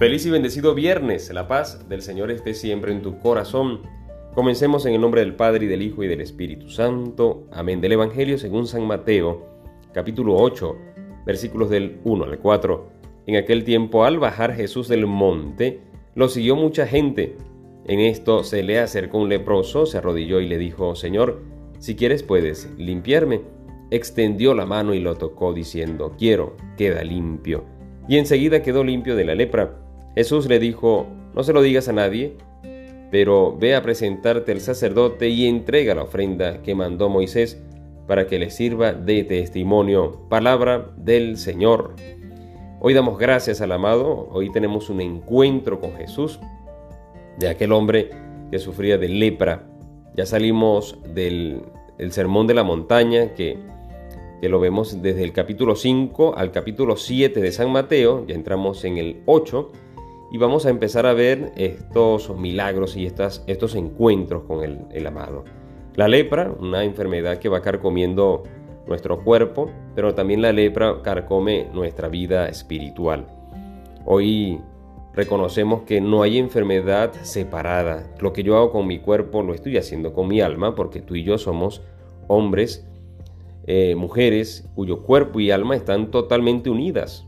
Feliz y bendecido viernes. La paz del Señor esté siempre en tu corazón. Comencemos en el nombre del Padre y del Hijo y del Espíritu Santo. Amén. Del Evangelio según San Mateo, capítulo 8, versículos del 1 al 4. En aquel tiempo, al bajar Jesús del monte, lo siguió mucha gente. En esto se le acercó un leproso, se arrodilló y le dijo, Señor, si quieres puedes limpiarme. Extendió la mano y lo tocó, diciendo, Quiero, queda limpio. Y enseguida quedó limpio de la lepra. Jesús le dijo, no se lo digas a nadie, pero ve a presentarte al sacerdote y entrega la ofrenda que mandó Moisés para que le sirva de testimonio. Palabra del Señor. Hoy damos gracias al amado, hoy tenemos un encuentro con Jesús, de aquel hombre que sufría de lepra. Ya salimos del sermón de la montaña que, que lo vemos desde el capítulo 5 al capítulo 7 de San Mateo, ya entramos en el 8 y vamos a empezar a ver estos milagros y estas, estos encuentros con el, el amado. La lepra, una enfermedad que va carcomiendo nuestro cuerpo, pero también la lepra carcome nuestra vida espiritual. Hoy reconocemos que no hay enfermedad separada. Lo que yo hago con mi cuerpo lo estoy haciendo con mi alma, porque tú y yo somos hombres, eh, mujeres, cuyo cuerpo y alma están totalmente unidas,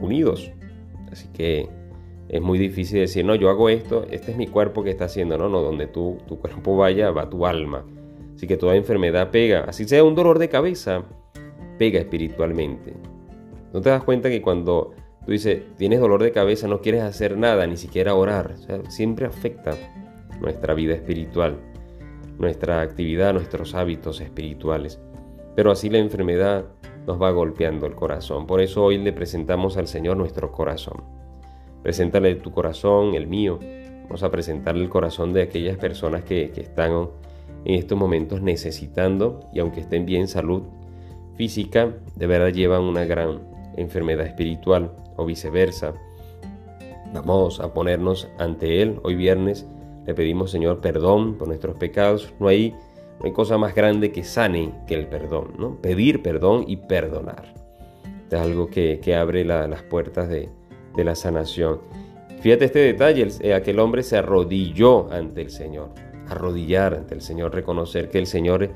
unidos. Así que es muy difícil decir, no, yo hago esto, este es mi cuerpo que está haciendo, no, no, donde tu cuerpo vaya, va tu alma. Así que toda enfermedad pega, así sea un dolor de cabeza, pega espiritualmente. ¿No te das cuenta que cuando tú dices, tienes dolor de cabeza, no quieres hacer nada, ni siquiera orar? siempre afecta nuestra vida espiritual, nuestra actividad, nuestros hábitos espirituales. Pero así la enfermedad nos va golpeando el corazón. Por eso hoy le presentamos al Señor nuestro corazón. Preséntale tu corazón, el mío. Vamos a presentarle el corazón de aquellas personas que, están en estos momentos necesitando y aunque estén bien salud física, de verdad llevan una gran enfermedad espiritual o viceversa. Vamos a ponernos ante Él hoy viernes. Le pedimos, Señor, perdón por nuestros pecados. No hay, no hay cosa más grande que sane que el perdón, ¿no? Pedir perdón y perdonar. Es algo que, abre las puertas de, de la sanación. Fíjate este detalle, eh, aquel hombre se arrodilló ante el Señor, arrodillar ante el Señor, reconocer que el Señor,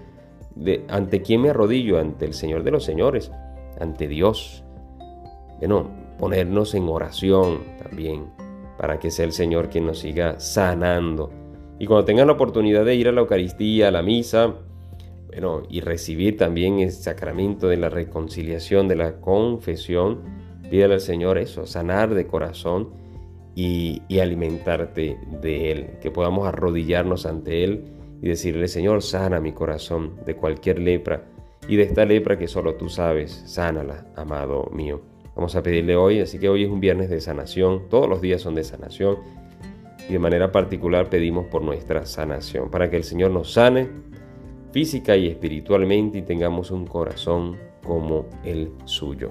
de, ¿ante quién me arrodillo? Ante el Señor de los Señores, ante Dios. Bueno, ponernos en oración también, para que sea el Señor quien nos siga sanando. Y cuando tengan la oportunidad de ir a la Eucaristía, a la misa, bueno, y recibir también el sacramento de la reconciliación, de la confesión, Pídele al Señor eso, sanar de corazón y, alimentarte de Él. Que podamos arrodillarnos ante Él y decirle, Señor, sana mi corazón de cualquier lepra y de esta lepra que solo tú sabes, sánala, amado mío. Vamos a pedirle hoy, así que hoy es un viernes de sanación, todos los días son de sanación y de manera particular pedimos por nuestra sanación, para que el Señor nos sane física y espiritualmente y tengamos un corazón como el suyo.